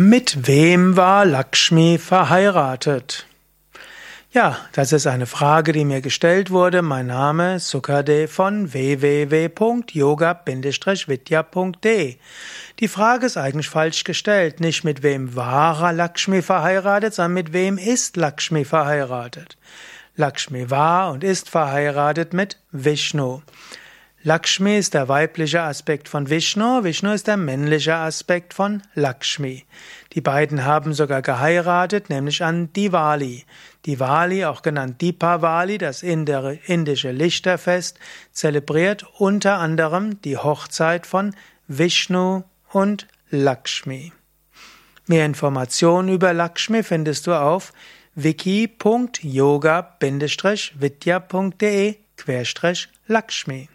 Mit wem war Lakshmi verheiratet? Ja, das ist eine Frage, die mir gestellt wurde. Mein Name ist Sukade von www.yoga-vidya.de. Die Frage ist eigentlich falsch gestellt. Nicht mit wem war Lakshmi verheiratet, sondern mit wem ist Lakshmi verheiratet. Lakshmi war und ist verheiratet mit Vishnu. Lakshmi ist der weibliche Aspekt von Vishnu, Vishnu ist der männliche Aspekt von Lakshmi. Die beiden haben sogar geheiratet, nämlich an Diwali. Diwali, auch genannt Dipavali, das indische Lichterfest, zelebriert unter anderem die Hochzeit von Vishnu und Lakshmi. Mehr Informationen über Lakshmi findest du auf wiki.yoga-vidya.de Lakshmi